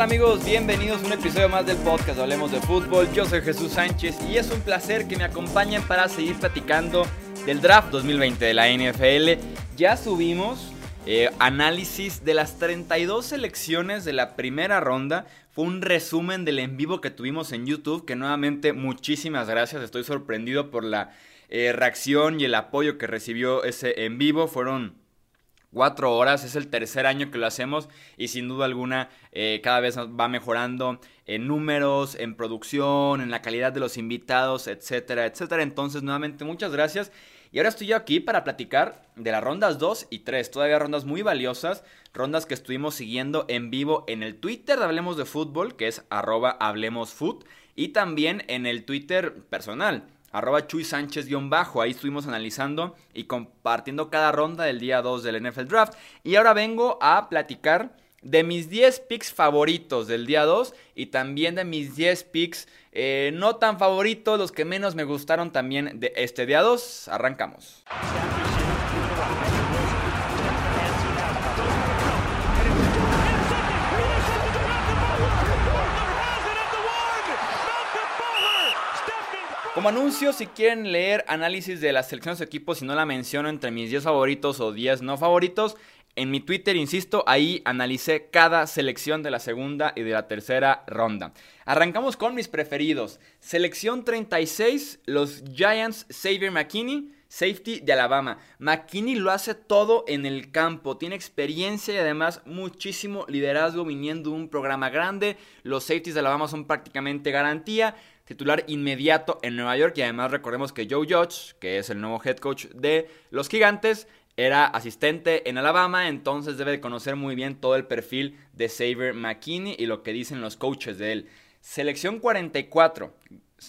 amigos? Bienvenidos a un episodio más del podcast Hablemos de Fútbol. Yo soy Jesús Sánchez y es un placer que me acompañen para seguir platicando del draft 2020 de la NFL. Ya subimos eh, análisis de las 32 selecciones de la primera ronda. Fue un resumen del en vivo que tuvimos en YouTube, que nuevamente muchísimas gracias. Estoy sorprendido por la eh, reacción y el apoyo que recibió ese en vivo. Fueron cuatro horas, es el tercer año que lo hacemos y sin duda alguna eh, cada vez va mejorando en números, en producción, en la calidad de los invitados, etcétera, etcétera. Entonces nuevamente muchas gracias. Y ahora estoy yo aquí para platicar de las rondas 2 y 3, todavía rondas muy valiosas, rondas que estuvimos siguiendo en vivo en el Twitter de Hablemos de Fútbol, que es arroba hablemosfoot, y también en el Twitter personal, arroba Chuy Sánchez-bajo. Ahí estuvimos analizando y compartiendo cada ronda del día 2 del NFL Draft. Y ahora vengo a platicar de mis 10 picks favoritos del día 2 y también de mis 10 picks eh, no tan favoritos, los que menos me gustaron también de este día 2. Arrancamos. Como anuncio, si quieren leer análisis de las selecciones de equipos, si no la menciono entre mis 10 favoritos o 10 no favoritos, en mi Twitter, insisto, ahí analicé cada selección de la segunda y de la tercera ronda. Arrancamos con mis preferidos. Selección 36, los Giants Xavier McKinney, safety de Alabama. McKinney lo hace todo en el campo, tiene experiencia y además muchísimo liderazgo viniendo de un programa grande. Los safeties de Alabama son prácticamente garantía titular inmediato en Nueva York y además recordemos que Joe Judge, que es el nuevo head coach de los Gigantes, era asistente en Alabama, entonces debe de conocer muy bien todo el perfil de Xavier McKinney y lo que dicen los coaches de él. Selección 44,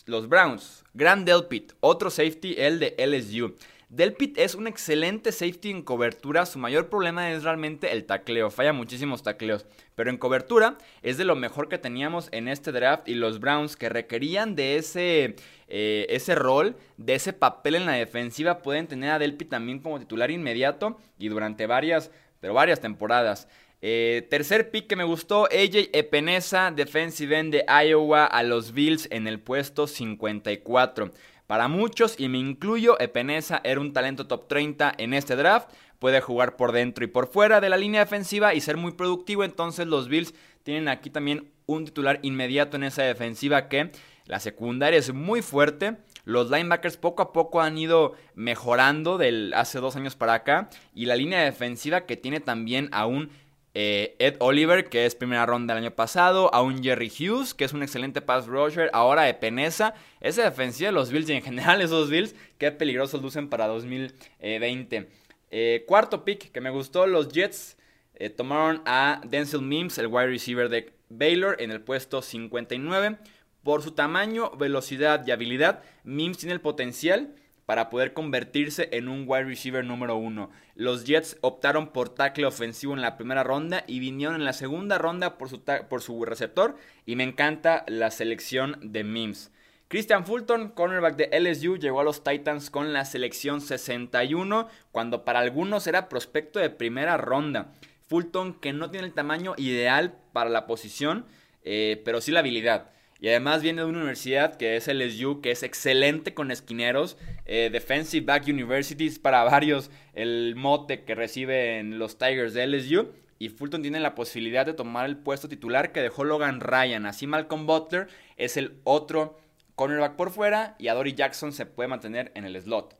los Browns, Grand Delpit, otro safety, el de LSU. Delpit es un excelente safety en cobertura. Su mayor problema es realmente el tacleo. Falla muchísimos tacleos. Pero en cobertura es de lo mejor que teníamos en este draft. Y los Browns que requerían de ese, eh, ese rol, de ese papel en la defensiva, pueden tener a Delpit también como titular inmediato. Y durante varias, pero varias temporadas. Eh, tercer pick que me gustó, AJ Epenesa, defensive end de Iowa a los Bills en el puesto 54. Para muchos, y me incluyo, Epenesa era un talento top 30 en este draft. Puede jugar por dentro y por fuera de la línea defensiva y ser muy productivo. Entonces los Bills tienen aquí también un titular inmediato en esa defensiva que la secundaria es muy fuerte. Los linebackers poco a poco han ido mejorando del hace dos años para acá. Y la línea defensiva que tiene también a un eh, Ed Oliver, que es primera ronda del año pasado, a un Jerry Hughes, que es un excelente pass rusher, ahora de Peneza. Esa defensiva de los Bills y en general esos Bills, qué peligrosos lucen para 2020. Eh, cuarto pick que me gustó, los Jets eh, tomaron a Denzel Mims, el wide receiver de Baylor, en el puesto 59. Por su tamaño, velocidad y habilidad, Mims tiene el potencial para poder convertirse en un wide receiver número uno. Los Jets optaron por tackle ofensivo en la primera ronda y vinieron en la segunda ronda por su, por su receptor y me encanta la selección de Mims. Christian Fulton, cornerback de LSU, llegó a los Titans con la selección 61, cuando para algunos era prospecto de primera ronda. Fulton que no tiene el tamaño ideal para la posición, eh, pero sí la habilidad. Y además viene de una universidad que es LSU, que es excelente con esquineros. Eh, Defensive Back Universities para varios el mote que reciben los Tigers de LSU. Y Fulton tiene la posibilidad de tomar el puesto titular que dejó Logan Ryan. Así Malcolm Butler es el otro cornerback por fuera y Adoree Jackson se puede mantener en el slot.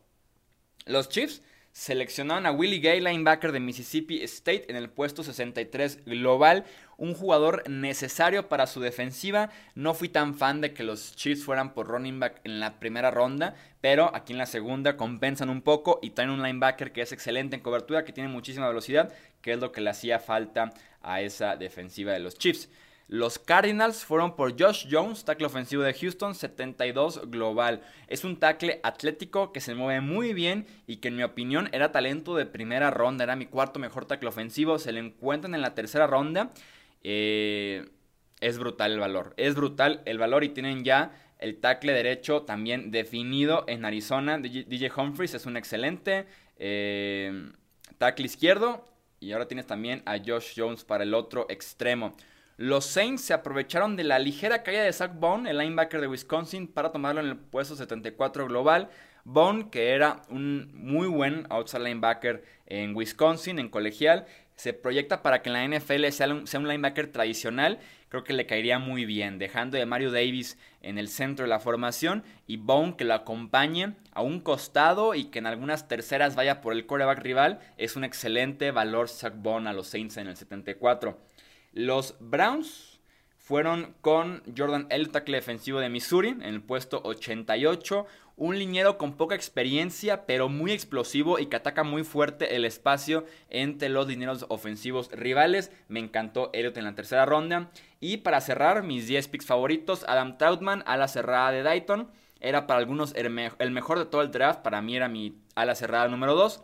Los Chiefs seleccionaron a Willie Gay, linebacker de Mississippi State, en el puesto 63 global. Un jugador necesario para su defensiva. No fui tan fan de que los Chiefs fueran por running back en la primera ronda, pero aquí en la segunda compensan un poco y traen un linebacker que es excelente en cobertura, que tiene muchísima velocidad, que es lo que le hacía falta a esa defensiva de los Chiefs. Los Cardinals fueron por Josh Jones, tackle ofensivo de Houston, 72 global. Es un tackle atlético que se mueve muy bien y que en mi opinión era talento de primera ronda. Era mi cuarto mejor tackle ofensivo. Se le encuentran en la tercera ronda. Eh, es brutal el valor. Es brutal el valor y tienen ya el tackle derecho también definido en Arizona. DJ Humphries es un excelente eh, tackle izquierdo. Y ahora tienes también a Josh Jones para el otro extremo. Los Saints se aprovecharon de la ligera caída de Zach Bone, el linebacker de Wisconsin, para tomarlo en el puesto 74 global. Bone, que era un muy buen outside linebacker en Wisconsin, en colegial, se proyecta para que en la NFL sea un, linebacker tradicional. Creo que le caería muy bien, dejando a Mario Davis en el centro de la formación y Bone que lo acompañe a un costado y que en algunas terceras vaya por el quarterback rival. Es un excelente valor Zach Bone a los Saints en el 74. Los Browns fueron con Jordan el tackle defensivo de Missouri, en el puesto 88. Un liniero con poca experiencia, pero muy explosivo y que ataca muy fuerte el espacio entre los linieros ofensivos rivales. Me encantó Elliot en la tercera ronda. Y para cerrar, mis 10 picks favoritos: Adam Troutman, ala cerrada de Dayton. Era para algunos el mejor de todo el draft. Para mí era mi ala cerrada número 2.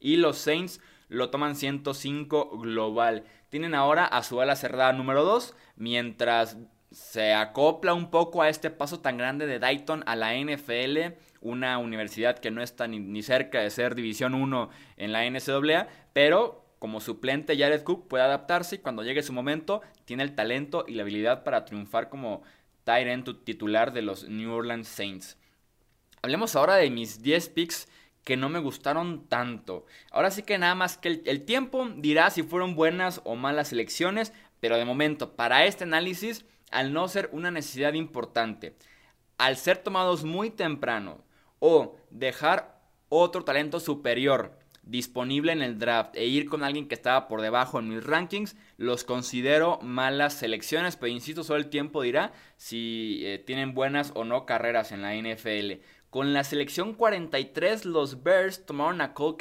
Y los Saints lo toman 105 global. Tienen ahora a su ala cerrada número 2, mientras se acopla un poco a este paso tan grande de Dayton a la NFL, una universidad que no está ni, cerca de ser División 1 en la NCAA, pero como suplente Jared Cook puede adaptarse y cuando llegue su momento tiene el talento y la habilidad para triunfar como Tyrant titular de los New Orleans Saints. Hablemos ahora de mis 10 picks que no me gustaron tanto. Ahora sí que nada más que el, tiempo dirá si fueron buenas o malas elecciones, pero de momento, para este análisis, al no ser una necesidad importante, al ser tomados muy temprano o dejar otro talento superior disponible en el draft e ir con alguien que estaba por debajo en mis rankings, los considero malas selecciones, pero insisto, solo el tiempo dirá si eh, tienen buenas o no carreras en la NFL. Con la selección 43, los Bears tomaron a Cole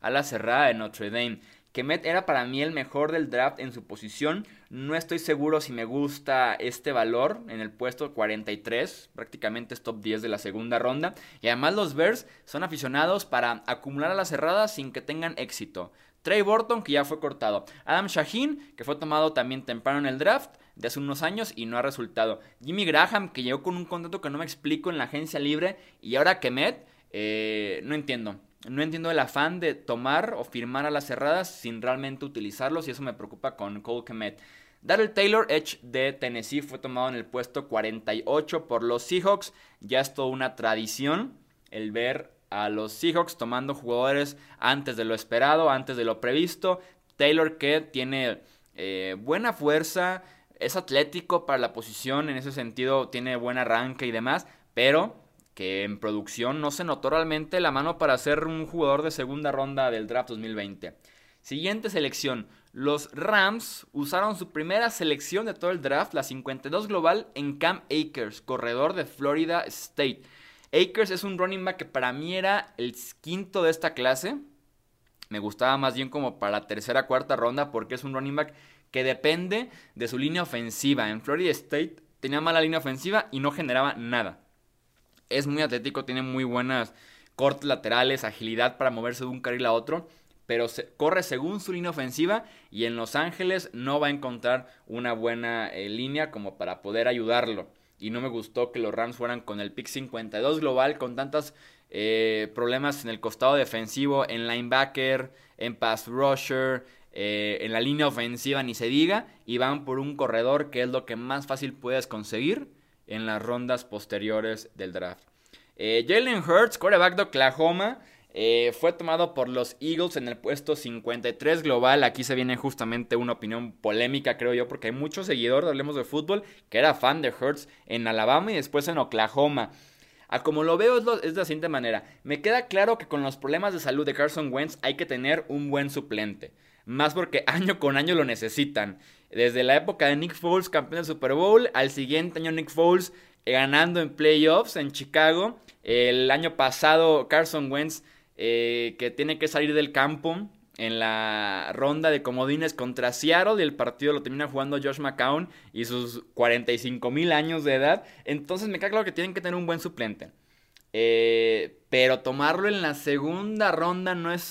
a la cerrada de Notre Dame. Kemet era para mí el mejor del draft en su posición. No estoy seguro si me gusta este valor en el puesto 43. Prácticamente es top 10 de la segunda ronda. Y además los Bears son aficionados para acumular a la cerrada sin que tengan éxito. Trey Burton, que ya fue cortado. Adam Shaheen, que fue tomado también temprano en el draft de hace unos años y no ha resultado. Jimmy Graham, que llegó con un contrato que no me explico en la agencia libre. Y ahora Kemet, eh, no entiendo. No entiendo el afán de tomar o firmar a las cerradas sin realmente utilizarlos. Y eso me preocupa con Cole Kemet. Darrell Taylor, Edge de Tennessee, fue tomado en el puesto 48 por los Seahawks. Ya es toda una tradición el ver a los Seahawks tomando jugadores antes de lo esperado, antes de lo previsto. Taylor que tiene eh, buena fuerza, es atlético para la posición, en ese sentido tiene buen arranque y demás, pero que en producción no se notó realmente la mano para ser un jugador de segunda ronda del draft 2020. Siguiente selección. Los Rams usaron su primera selección de todo el draft, la 52 global, en Cam Akers, corredor de Florida State. Akers es un running back que para mí era el quinto de esta clase. Me gustaba más bien como para la tercera, cuarta ronda porque es un running back que depende de su línea ofensiva. En Florida State tenía mala línea ofensiva y no generaba nada. Es muy atlético, tiene muy buenas cortes laterales, agilidad para moverse de un carril a otro, pero corre según su línea ofensiva y en Los Ángeles no va a encontrar una buena eh, línea como para poder ayudarlo. Y no me gustó que los Rams fueran con el pick 52 global con tantos eh, problemas en el costado defensivo, en linebacker, en pass rusher, eh, en la línea ofensiva ni se diga, y van por un corredor que es lo que más fácil puedes conseguir en las rondas posteriores del draft. Eh, Jalen Hurts, quarterback de Oklahoma, eh, fue tomado por los Eagles en el puesto 53 global. Aquí se viene justamente una opinión polémica, creo yo, porque hay muchos seguidores, hablemos de fútbol, que era fan de Hurts en Alabama y después en Oklahoma. A como lo veo es, es de la siguiente manera. Me queda claro que con los problemas de salud de Carson Wentz hay que tener un buen suplente más porque año con año lo necesitan. Desde la época de Nick Foles, campeón del Super Bowl, al siguiente año Nick Foles ganando en playoffs en Chicago. El año pasado Carson Wentz eh, que tiene que salir del campo en la ronda de comodines contra Seattle y el partido lo termina jugando Josh McCown y sus 45 mil años de edad. Entonces me queda claro que tienen que tener un buen suplente. Eh, pero tomarlo en la segunda ronda no es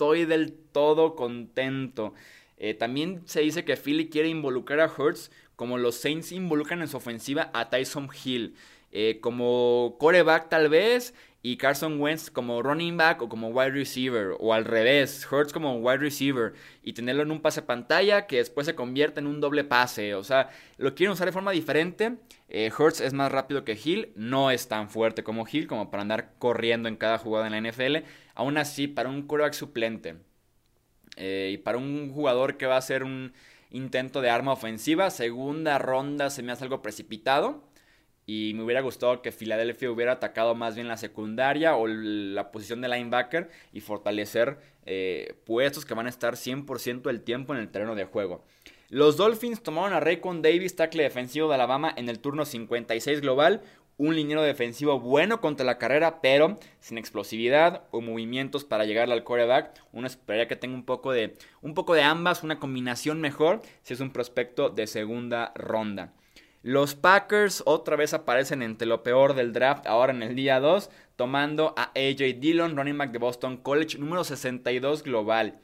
estoy del todo contento. Eh, también se dice que Philly quiere involucrar a Hurts como los Saints involucran en su ofensiva a Tyson Hill. Eh, como coreback tal vez y Carson Wentz como running back o como wide receiver, o al revés, Hurts como wide receiver, y tenerlo en un pase pantalla que después se convierte en un doble pase. O sea, lo quieren usar de forma diferente. Eh, Hurts es más rápido que Hill, no es tan fuerte como Hill, como para andar corriendo en cada jugada en la NFL. Aún así, para un quarterback suplente eh, y para un jugador que va a hacer un intento de arma ofensiva, segunda ronda se me hace algo precipitado y me hubiera gustado que Filadelfia hubiera atacado más bien la secundaria o la posición de linebacker y fortalecer eh, puestos que van a estar 100% del tiempo en el terreno de juego. Los Dolphins tomaron a Raycon Davis, tackle defensivo de Alabama, en el turno 56 global. Un liniero defensivo bueno contra la carrera, pero sin explosividad o movimientos para llegar al quarterback. Uno esperaría que tenga un poco de, un poco de ambas, una combinación mejor si es un prospecto de segunda ronda. Los Packers otra vez aparecen entre lo peor del draft ahora en el día 2, tomando a AJ Dillon, running back de Boston College, número 62 global.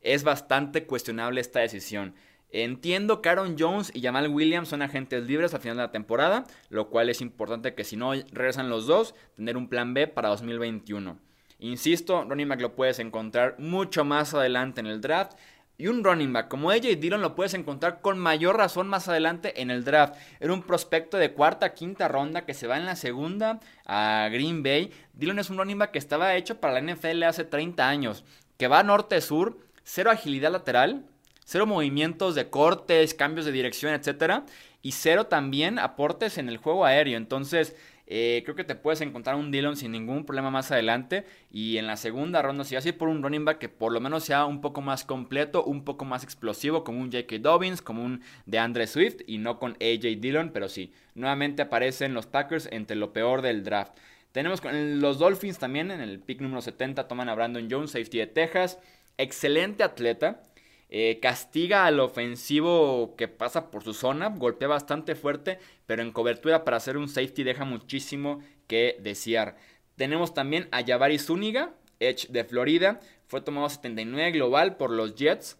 Es bastante cuestionable esta decisión. Entiendo que Aaron Jones y Jamal Williams son agentes libres al final de la temporada, lo cual es importante que si no regresan los dos, tener un plan B para 2021. Insisto, running back lo puedes encontrar mucho más adelante en el draft. Y un running back como AJ Dillon lo puedes encontrar con mayor razón más adelante en el draft. Era un prospecto de cuarta, quinta ronda que se va en la segunda a Green Bay. Dillon es un running back que estaba hecho para la NFL hace 30 años. Que va norte-sur, cero agilidad lateral, cero movimientos de cortes, cambios de dirección, etc. Y cero también aportes en el juego aéreo. Entonces, eh, creo que te puedes encontrar un Dillon sin ningún problema más adelante. Y en la segunda ronda, si vas por un running back que por lo menos sea un poco más completo, un poco más explosivo, como un J.K. Dobbins, como un de Andre Swift, y no con A.J. Dillon, pero sí, nuevamente aparecen los Packers entre lo peor del draft. Tenemos con los Dolphins también en el pick número 70, toman a Brandon Jones, safety de Texas. Excelente atleta. Eh, castiga al ofensivo que pasa por su zona, golpea bastante fuerte, pero en cobertura para hacer un safety deja muchísimo que desear. Tenemos también a Jabari Zúñiga, Edge de Florida, fue tomado 79 global por los Jets.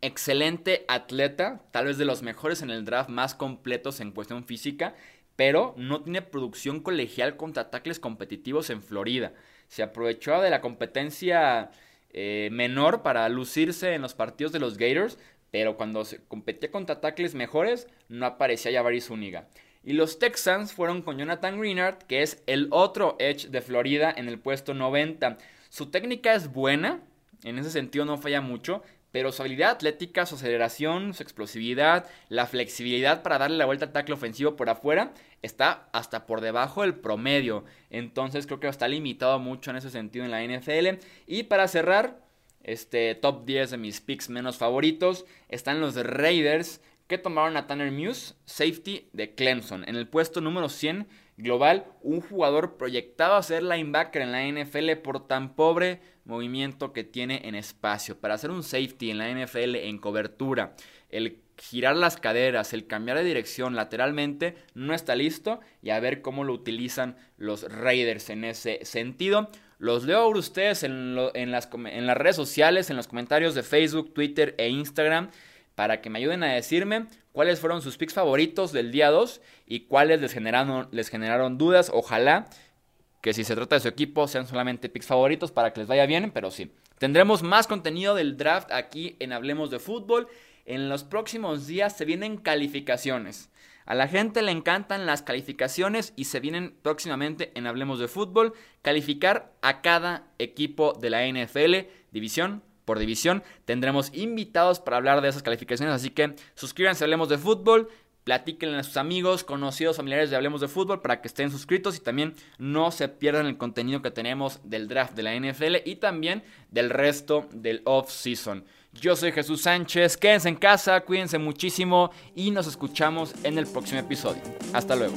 Excelente atleta, tal vez de los mejores en el draft, más completos en cuestión física, pero no tiene producción colegial contra ataques competitivos en Florida. Se aprovechó de la competencia eh, menor para lucirse en los partidos de los Gators, pero cuando se competía contra tackles mejores, no aparecía Jabari Zúñiga. Y los Texans fueron con Jonathan Greenard, que es el otro edge de Florida en el puesto 90. Su técnica es buena, en ese sentido no falla mucho, pero su habilidad atlética, su aceleración, su explosividad, la flexibilidad para darle la vuelta al tackle ofensivo por afuera está hasta por debajo del promedio. Entonces creo que está limitado mucho en ese sentido en la NFL. Y para cerrar, este top 10 de mis picks menos favoritos están los Raiders que tomaron a Tanner Muse, safety de Clemson, en el puesto número 100 global, un jugador proyectado a ser linebacker en la NFL por tan pobre movimiento que tiene en espacio. Para hacer un safety en la NFL en cobertura, el girar las caderas, el cambiar de dirección lateralmente, no está listo y a ver cómo lo utilizan los Raiders en ese sentido. Los leo ahora ustedes en, en, las, en las redes sociales, en los comentarios de Facebook, Twitter e Instagram para que me ayuden a decirme cuáles fueron sus picks favoritos del día 2 y cuáles les generaron, les generaron dudas. Ojalá que si se trata de su equipo sean solamente picks favoritos para que les vaya bien, pero sí. Tendremos más contenido del draft aquí en Hablemos de Fútbol. En los próximos días se vienen calificaciones. A la gente le encantan las calificaciones y se vienen próximamente en Hablemos de Fútbol calificar a cada equipo de la NFL, división por división. Tendremos invitados para hablar de esas calificaciones, así que suscríbanse Hablemos de Fútbol. Platíquenle a sus amigos, conocidos, familiares de Hablemos de Fútbol para que estén suscritos y también no se pierdan el contenido que tenemos del draft de la NFL y también del resto del off-season. Yo soy Jesús Sánchez, quédense en casa, cuídense muchísimo y nos escuchamos en el próximo episodio. Hasta luego.